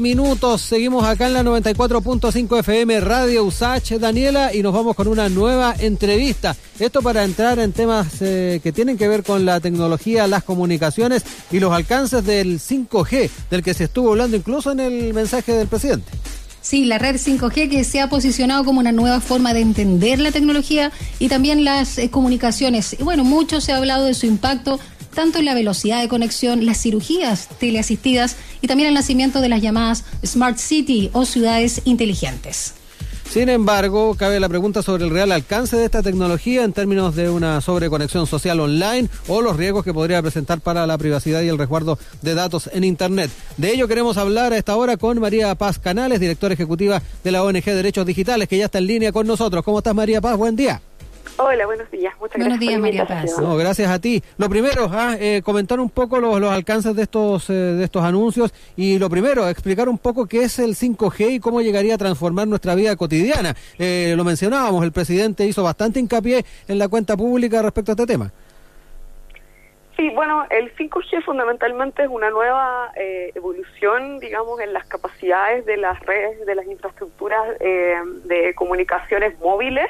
minutos, seguimos acá en la 94.5 FM Radio USACH, Daniela, y nos vamos con una nueva entrevista. Esto para entrar en temas eh, que tienen que ver con la tecnología, las comunicaciones y los alcances del 5G, del que se estuvo hablando incluso en el mensaje del presidente. Sí, la red 5G que se ha posicionado como una nueva forma de entender la tecnología y también las eh, comunicaciones. Y bueno, mucho se ha hablado de su impacto tanto en la velocidad de conexión, las cirugías teleasistidas y también el nacimiento de las llamadas Smart City o ciudades inteligentes. Sin embargo, cabe la pregunta sobre el real alcance de esta tecnología en términos de una sobreconexión social online o los riesgos que podría presentar para la privacidad y el resguardo de datos en Internet. De ello queremos hablar a esta hora con María Paz Canales, directora ejecutiva de la ONG Derechos Digitales, que ya está en línea con nosotros. ¿Cómo estás, María Paz? Buen día. Hola, buenos días. Muchas buenos gracias. días, María Paz. No, gracias a ti. Lo primero, ah, eh, comentar un poco los, los alcances de estos, eh, de estos anuncios y lo primero, explicar un poco qué es el 5G y cómo llegaría a transformar nuestra vida cotidiana. Eh, lo mencionábamos, el presidente hizo bastante hincapié en la cuenta pública respecto a este tema. Sí, bueno, el 5G fundamentalmente es una nueva eh, evolución, digamos, en las capacidades de las redes, de las infraestructuras eh, de comunicaciones móviles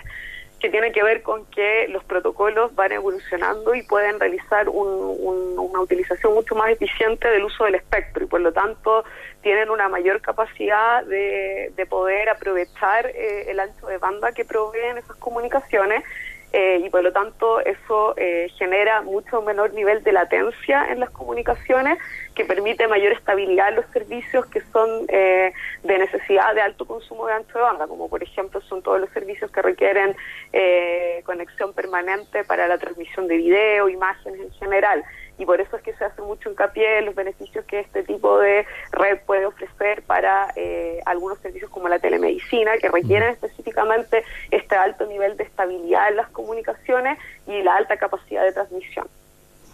que tiene que ver con que los protocolos van evolucionando y pueden realizar un, un, una utilización mucho más eficiente del uso del espectro y por lo tanto tienen una mayor capacidad de, de poder aprovechar eh, el ancho de banda que proveen esas comunicaciones eh, y por lo tanto eso eh, genera mucho menor nivel de latencia en las comunicaciones que permite mayor estabilidad en los servicios que son eh, de necesidad de alto consumo de ancho de banda, como por ejemplo son todos los servicios que requieren eh, conexión permanente para la transmisión de video, imágenes en general y por eso es que se hace mucho hincapié en los beneficios que este tipo de red puede ofrecer para eh, algunos servicios como la telemedicina, que requieren específicamente este alto nivel de estabilidad en las comunicaciones y la alta capacidad de transmisión.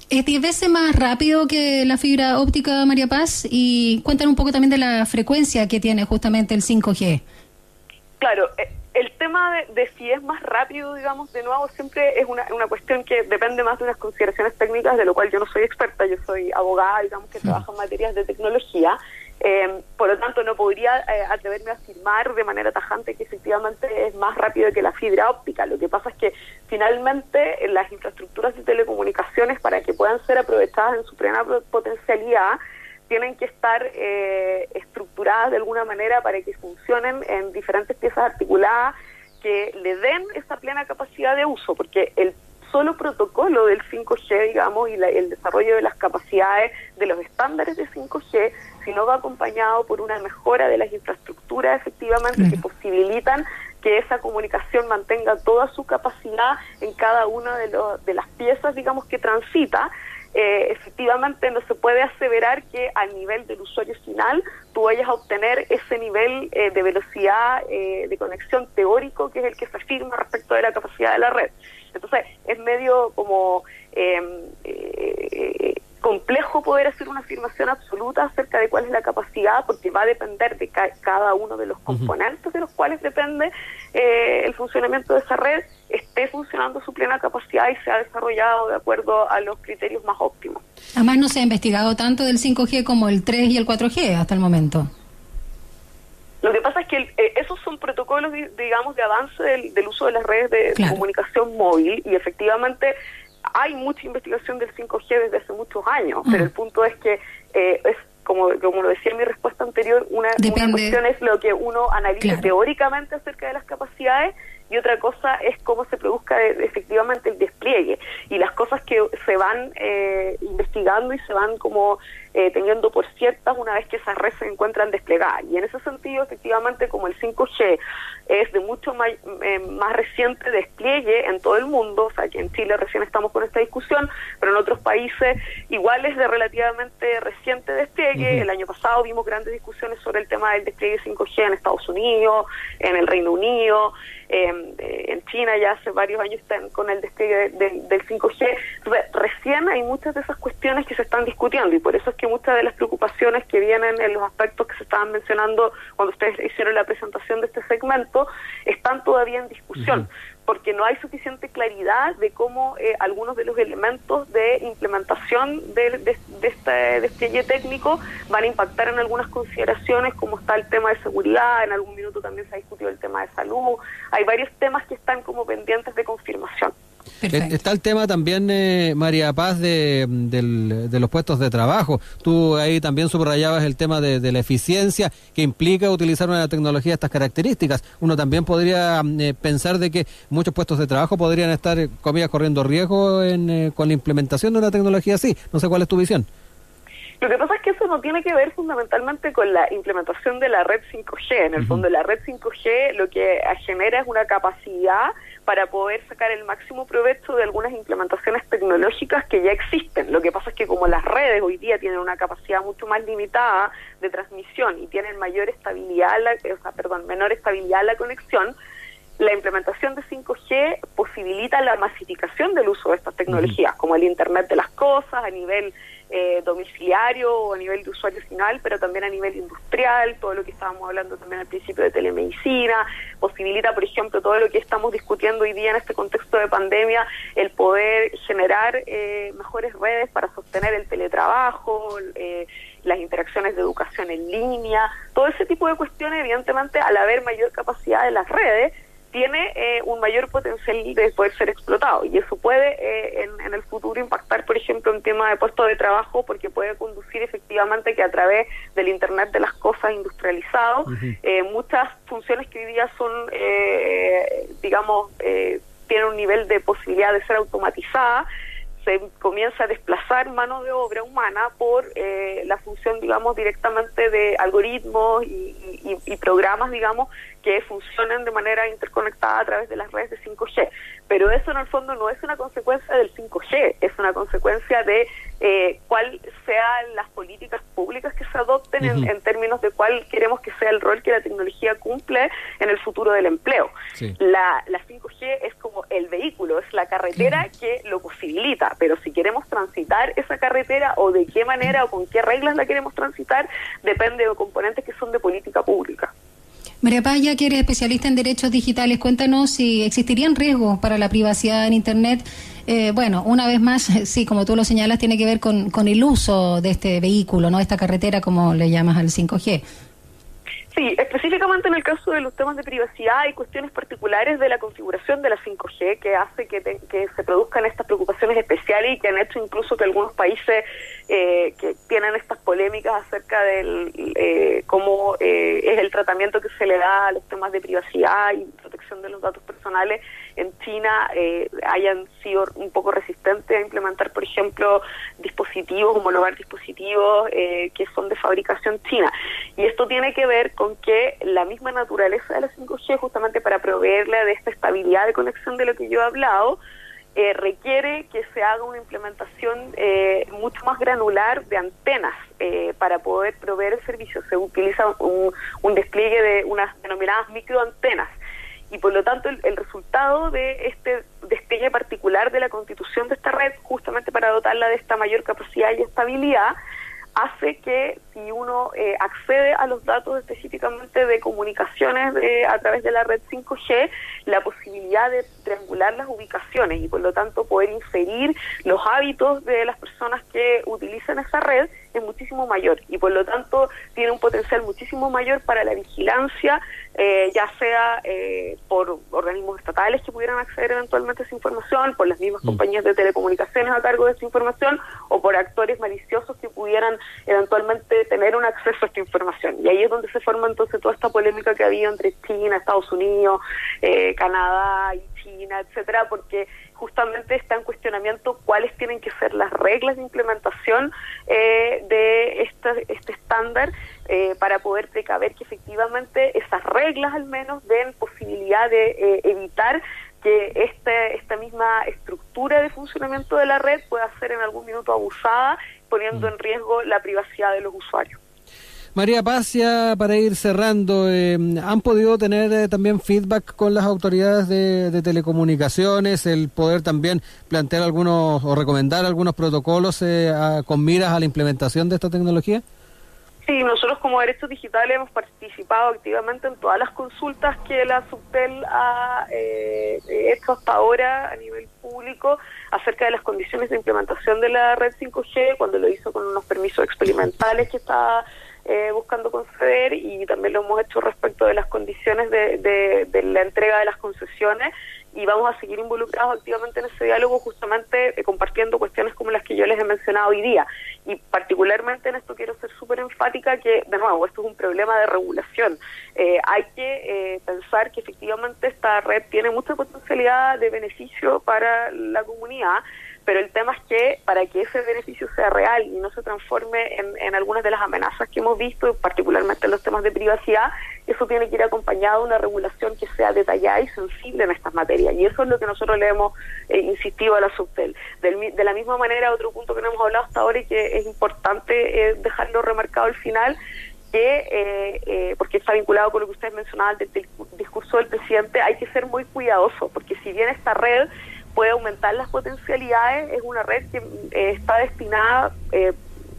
Es 10 veces más rápido que la fibra óptica, María Paz, y cuéntanos un poco también de la frecuencia que tiene justamente el 5G. Claro, eh, el tema de, de, si es más rápido, digamos, de nuevo, siempre es una, una, cuestión que depende más de unas consideraciones técnicas, de lo cual yo no soy experta, yo soy abogada, digamos, que trabaja en materias de tecnología. Eh, por lo tanto, no podría eh, atreverme a afirmar de manera tajante que efectivamente es más rápido que la fibra óptica. Lo que pasa es que finalmente las infraestructuras de telecomunicaciones, para que puedan ser aprovechadas en su plena potencialidad, tienen que estar eh, estructuradas de alguna manera para que funcionen en diferentes piezas articuladas que le den esa plena capacidad de uso, porque el solo protocolo del 5G, digamos, y la, el desarrollo de las capacidades de los estándares de 5G, si no va acompañado por una mejora de las infraestructuras efectivamente que posibilitan que esa comunicación mantenga toda su capacidad en cada una de, los, de las piezas, digamos, que transita, eh, efectivamente no se puede aseverar que al nivel del usuario final tú vayas a obtener ese nivel eh, de velocidad eh, de conexión teórico que es el que se afirma respecto de la capacidad de la red. Entonces es medio como complejo poder hacer una afirmación absoluta acerca de cuál es la capacidad porque va a depender de ca cada uno de los componentes uh -huh. de los cuales depende el funcionamiento de esa red esté funcionando su plena capacidad y se ha desarrollado de acuerdo a los criterios más óptimos. Además, no se ha investigado tanto del 5G como el 3 y el 4G hasta el momento. Lo que pasa es que el, eh, esos son protocolos, digamos, de avance del, del uso de las redes de, claro. de, comunicación móvil y efectivamente hay mucha investigación del 5G desde hace muchos años, mm. pero el punto es que eh, es como, como lo decía en mi respuesta anterior, una, una cuestión es lo que uno analiza claro. teóricamente acerca de las capacidades y otra cosa es cómo se produzca de, efectivamente el despliegue y las cosas que se van eh, investigando y se van como eh, teniendo por ciertas una vez que esas redes se encuentran desplegadas. Y en ese sentido, efectivamente, como el 5G es de mucho más, eh, más reciente despliegue en todo el mundo, o sea que en Chile recién estamos con esta discusión, pero en otros países igual es de relativamente reciente despliegue. Uh -huh. El año pasado vimos grandes discusiones sobre el tema del despliegue 5G en Estados Unidos, en el Reino Unido, eh, en China ya hace varios años están con el despliegue de, de, del 5G. Re, recién hay muchas de esas cuestiones que se están discutiendo y por eso es que muchas de las preocupaciones que vienen en los aspectos que se estaban mencionando cuando ustedes hicieron la presentación de este segmento están todavía en discusión. Porque no hay suficiente claridad de cómo eh, algunos de los elementos de implementación de, de, este despliegue técnico van a impactar en algunas consideraciones, como está el tema de seguridad, en algún minuto también se ha discutido el tema de salud, hay varios temas que están como pendientes de confirmación. Eh, está el tema también, eh, María Paz, de, los puestos de trabajo. Tú ahí también subrayabas el tema de, la eficiencia que implica utilizar una tecnología de estas características. Uno también podría eh, pensar de que muchos puestos de trabajo podrían estar, comillas, corriendo riesgo con la implementación de una tecnología así. No sé cuál es tu visión. Lo que pasa es que eso no tiene que ver fundamentalmente con la implementación de la red 5G. En el fondo, la red 5G lo que genera es una capacidad para poder sacar el máximo provecho de algunas implementaciones tecnológicas que ya existen. Lo que pasa es que como las redes hoy día tienen una capacidad mucho más limitada de transmisión y tienen mayor estabilidad, la, o sea, perdón, menor estabilidad la conexión, la implementación de 5G posibilita la masificación del uso de estas tecnologías, como el Internet de las Cosas a nivel eh, domiciliario o a nivel de usuario final, pero también a nivel industrial, todo lo que estábamos hablando también al principio de telemedicina, posibilita, por ejemplo, todo lo que estamos discutiendo hoy día en este contexto de pandemia, el poder generar eh, mejores redes para sostener el teletrabajo, eh, las interacciones de educación en línea, todo ese tipo de cuestiones, evidentemente, al haber mayor capacidad de las redes, tiene eh, un mayor potencial de poder ser explotado. Y eso puede eh, en, el futuro impactar, por ejemplo, en tema de puestos de trabajo porque puede conducir efectivamente que a través del Internet de las cosas industrializado, eh, muchas funciones que hoy día son, digamos, tienen un nivel de posibilidad de ser automatizadas, se comienza a desplazar mano de obra humana por la función, digamos, directamente de algoritmos y, y programas, digamos, que funcionen de manera interconectada a través de las redes de 5G. Pero eso en el fondo no es una consecuencia del 5G, es una consecuencia de eh, cuál sean las políticas públicas que se adopten en, términos de cuál queremos que sea el rol que la tecnología cumple en el futuro del empleo. La, 5G es como el vehículo, es la carretera que lo posibilita, pero si queremos transitar esa carretera o de qué manera o con qué reglas la queremos transitar, depende de componentes que son de política pública. María Paz, ya que eres especialista en derechos digitales, cuéntanos si existirían riesgos para la privacidad en Internet. Eh, bueno, una vez más, sí, como tú lo señalas, tiene que ver con, con el uso de este vehículo, ¿no? Esta carretera, como le llamas al 5G. Sí, específicamente en el caso de los temas de privacidad hay cuestiones particulares de la configuración de la 5G que hace que, que se produzcan estas preocupaciones especiales y que han hecho incluso que algunos países eh, que tienen estas polémicas acerca del eh, cómo eh, es el tratamiento que se le da a los temas de privacidad y de los datos personales en China eh, hayan sido un poco resistentes a implementar, por ejemplo, dispositivos, homologar dispositivos eh, que son de fabricación china. Y esto tiene que ver con que la misma naturaleza de la 5G, justamente para proveerle de esta estabilidad de conexión de lo que yo he hablado, eh, requiere que se haga una implementación mucho más granular de antenas para poder proveer el servicio. Se utiliza un, un despliegue de unas denominadas microantenas y por lo tanto el, resultado de este despliegue particular de la constitución de esta red, justamente para dotarla de esta mayor capacidad y estabilidad, hace que si uno eh, accede a los datos específicamente de comunicaciones a través de la red 5G, la posibilidad de triangular las ubicaciones y por lo tanto poder inferir los hábitos de las personas que utilizan esa red es muchísimo mayor y por lo tanto tiene un potencial muchísimo mayor para la vigilancia, eh, ya sea eh, por organismos estatales que pudieran acceder eventualmente a esa información, por las mismas mm. compañías de telecomunicaciones a cargo de esa información o por actores maliciosos que pudieran eventualmente tener un acceso a esta información. Y ahí es donde se forma entonces toda esta polémica que había entre China, Estados Unidos, eh, Canadá y China, etcétera, porque justamente está en cuestionamiento cuáles tienen que ser las reglas de implementación eh, de este estándar eh, para poder precaver que efectivamente esas reglas al menos den posibilidad de eh, evitar que este, esta misma estructura de funcionamiento de la red pueda ser en algún minuto abusada, poniendo mm. en riesgo la privacidad de los usuarios. María Pacia, para ir cerrando, eh, ¿han podido tener eh, también feedback con las autoridades de, telecomunicaciones, el poder también plantear algunos o recomendar algunos protocolos eh, con miras a la implementación de esta tecnología? Sí, nosotros como Derechos Digitales hemos participado activamente en todas las consultas que la Subtel ha eh, hecho hasta ahora a nivel público acerca de las condiciones de implementación de la red 5G, cuando lo hizo con unos permisos experimentales que está eh, buscando conceder y también lo hemos hecho respecto de las condiciones de, de la entrega de las concesiones y vamos a seguir involucrados activamente en ese diálogo justamente eh, compartiendo cuestiones como las que yo les he mencionado hoy día. Y particularmente en esto quiero ser súper enfática que, de nuevo, esto es un problema de regulación. Eh, hay que eh, pensar que efectivamente esta red tiene mucha potencialidad de beneficio para la comunidad, pero el tema es que para que ese beneficio sea real y no se transforme en, algunas de las amenazas que hemos visto, particularmente en los temas de privacidad, eso tiene que ir acompañado de una regulación que sea detallada y sensible en estas materias. Y eso es lo que nosotros le hemos eh, insistido a la Subtel. de la misma manera, otro punto que no hemos hablado hasta ahora y que es importante dejarlo remarcado al final, que, eh, porque está vinculado con lo que ustedes mencionaban del, del discurso del presidente, hay que ser muy cuidadoso, porque si bien esta red puede aumentar las potencialidades, es una red que eh, está destinada eh,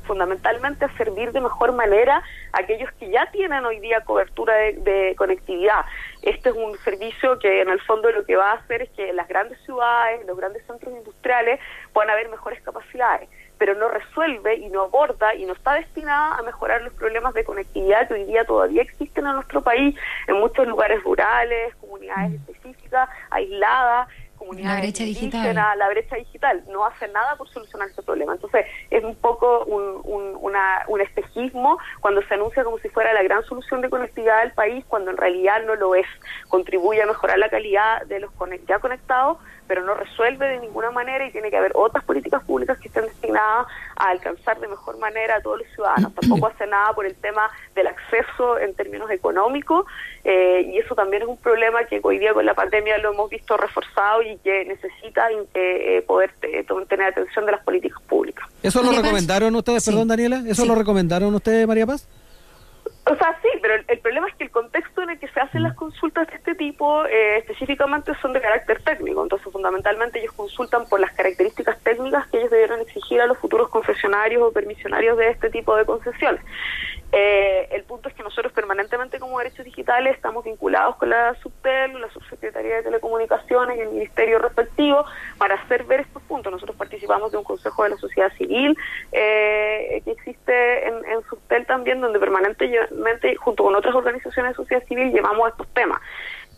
fundamentalmente a servir de mejor manera a aquellos que ya tienen hoy día cobertura de, conectividad. Este es un servicio que en el fondo lo que va a hacer es que en las grandes ciudades, en los grandes centros industriales puedan haber mejores capacidades pero no resuelve y no aborda y no está destinada a mejorar los problemas de conectividad que hoy día todavía existen en nuestro país, en muchos lugares rurales, comunidades específicas, aisladas, la brecha digital. la brecha digital, no hace nada por solucionar ese problema. Entonces, es un poco un, un, espejismo cuando se anuncia como si fuera la gran solución de conectividad del país, cuando en realidad no lo es. Contribuye a mejorar la calidad de los ya conectados, pero no resuelve de ninguna manera y tiene que haber otras políticas públicas que estén destinadas a alcanzar de mejor manera a todos los ciudadanos. Tampoco hace nada por el tema del acceso en términos económicos eh, y eso también es un problema que hoy día con la pandemia lo hemos visto reforzado y que necesita eh, eh, poder tener atención de las políticas públicas. ¿Eso lo recomendaron ustedes, perdón Daniela? ¿Eso lo recomendaron ustedes, María Paz? O sea, sí, pero el, problema es que el contexto en el que se hacen las consultas de este tipo eh, específicamente son de carácter técnico. Entonces, fundamentalmente ellos consultan por las características técnicas que ellos debieron exigir a los futuros concesionarios o permisionarios de este tipo de concesiones. Eh, el punto es que nosotros permanentemente como derechos digitales estamos vinculados con la Subtel, la Subsecretaría de Telecomunicaciones y el Ministerio respectivo para hacer ver estos puntos. Nosotros participamos de un Consejo de la Sociedad Civil eh, que existe en, en Subtel también, donde permanentemente, junto con otras organizaciones de sociedad civil, llevamos estos temas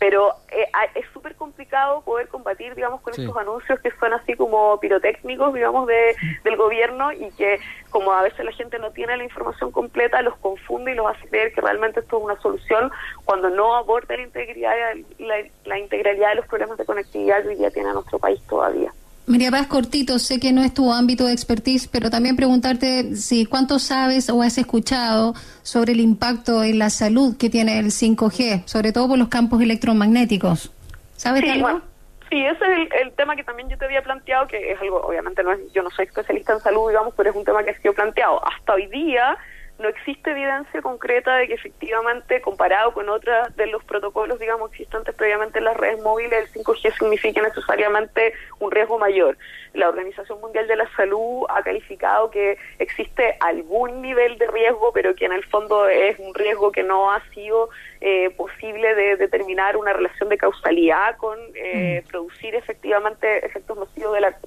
pero eh, es súper complicado poder combatir, digamos, con estos anuncios que son así como pirotécnicos, digamos, de, del gobierno y que como a veces la gente no tiene la información completa, los confunde y los hace creer que realmente esto es una solución cuando no aborda la integridad, la, la integralidad de los problemas de conectividad que hoy día tiene nuestro país todavía. María Paz, cortito, sé que no es tu ámbito de expertise, pero también preguntarte si cuánto sabes o has escuchado sobre el impacto en la salud que tiene el 5G, sobre todo por los campos electromagnéticos. ¿Sabes sí, algo? sí, ese es el, tema que también yo te había planteado, que es algo, obviamente no es, yo no soy especialista en salud, digamos, pero es un tema que ha sido planteado. Hasta hoy día no existe evidencia concreta de que efectivamente, comparado con otros de los protocolos, digamos, existentes previamente en las redes móviles, el 5G signifique necesariamente un riesgo mayor. La Organización Mundial de la Salud ha calificado que existe algún nivel de riesgo, pero que en el fondo es un riesgo que no ha sido eh, posible de determinar una relación de causalidad con eh, mm. producir efectivamente efectos nocivos de la,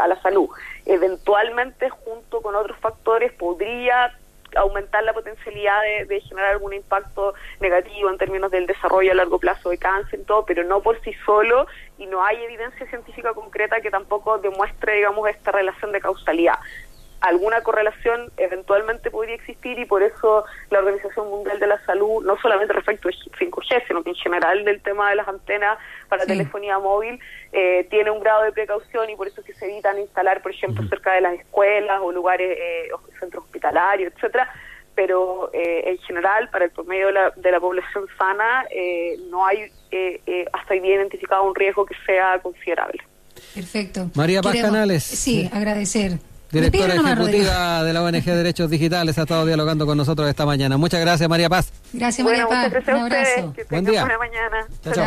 a la salud. Eventualmente, junto con otros factores, podría aumentar la potencialidad de, generar algún impacto negativo en términos del desarrollo a largo plazo de cáncer y todo, pero no por sí solo y no hay evidencia científica concreta que tampoco demuestre, digamos, esta relación de causalidad alguna correlación eventualmente podría existir y por eso la Organización Mundial de la Salud, no solamente respecto al 5G, sino que en general del tema de las antenas para telefonía móvil, eh, tiene un grado de precaución y por eso es que se evitan instalar, por ejemplo, cerca de las escuelas o lugares, eh, o centros hospitalarios, etcétera pero eh, en general para el promedio de la, de la población sana no hay hasta hoy día identificado un riesgo que sea considerable. Perfecto. María Paz Canales. Sí, agradecer directora ejecutiva de la ONG Derechos Digitales, ha estado dialogando con nosotros esta mañana. Muchas gracias, María Paz. Gracias, María Paz. Un abrazo. Que Buen día. Buena mañana. chao.